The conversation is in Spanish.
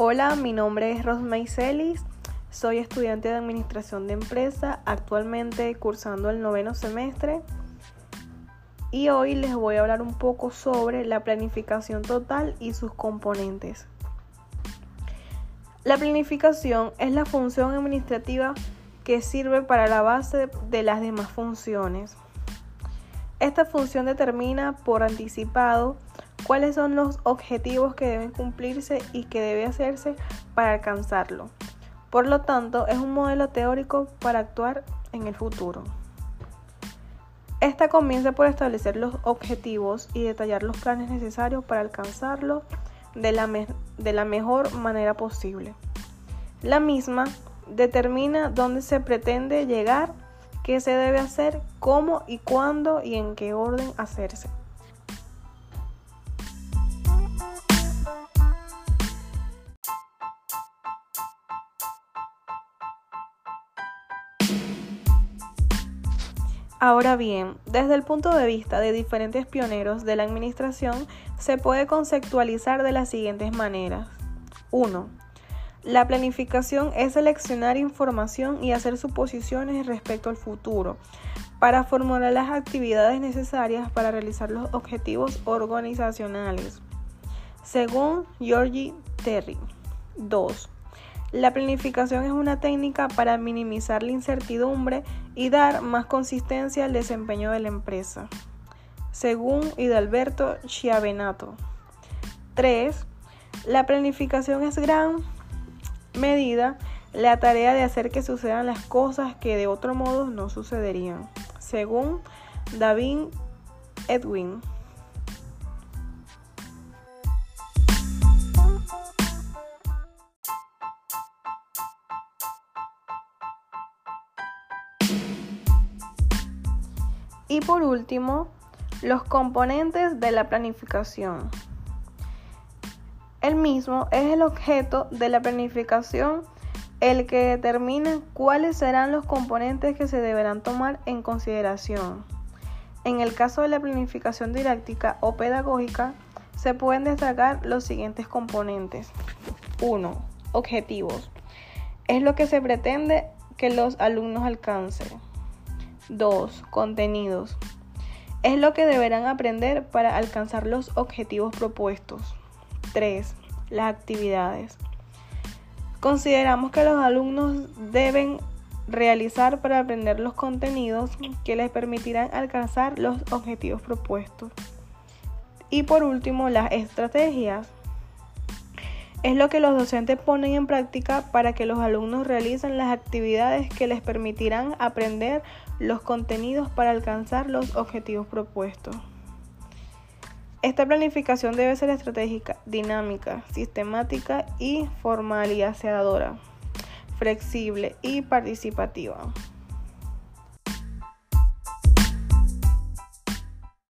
Hola, mi nombre es Rosmay Celis, soy estudiante de Administración de Empresa, actualmente cursando el noveno semestre y hoy les voy a hablar un poco sobre la planificación total y sus componentes. La planificación es la función administrativa que sirve para la base de las demás funciones. Esta función determina por anticipado cuáles son los objetivos que deben cumplirse y que debe hacerse para alcanzarlo. Por lo tanto, es un modelo teórico para actuar en el futuro. Esta comienza por establecer los objetivos y detallar los planes necesarios para alcanzarlos de la, de la mejor manera posible. La misma determina dónde se pretende llegar, qué se debe hacer, cómo y cuándo y en qué orden hacerse. Ahora bien, desde el punto de vista de diferentes pioneros de la administración, se puede conceptualizar de las siguientes maneras. 1. La planificación es seleccionar información y hacer suposiciones respecto al futuro para formular las actividades necesarias para realizar los objetivos organizacionales. Según Georgie Terry. 2. La planificación es una técnica para minimizar la incertidumbre y dar más consistencia al desempeño de la empresa, según Hidalberto Chiavenato. 3. La planificación es gran medida la tarea de hacer que sucedan las cosas que de otro modo no sucederían, según David Edwin. Y por último, los componentes de la planificación. El mismo es el objeto de la planificación el que determina cuáles serán los componentes que se deberán tomar en consideración. En el caso de la planificación didáctica o pedagógica, se pueden destacar los siguientes componentes. 1. Objetivos. Es lo que se pretende que los alumnos alcancen. 2. Contenidos. Es lo que deberán aprender para alcanzar los objetivos propuestos. 3. Las actividades. Consideramos que los alumnos deben realizar para aprender los contenidos que les permitirán alcanzar los objetivos propuestos. Y por último, las estrategias es lo que los docentes ponen en práctica para que los alumnos realicen las actividades que les permitirán aprender los contenidos para alcanzar los objetivos propuestos. Esta planificación debe ser estratégica, dinámica, sistemática y formalizadora, flexible y participativa.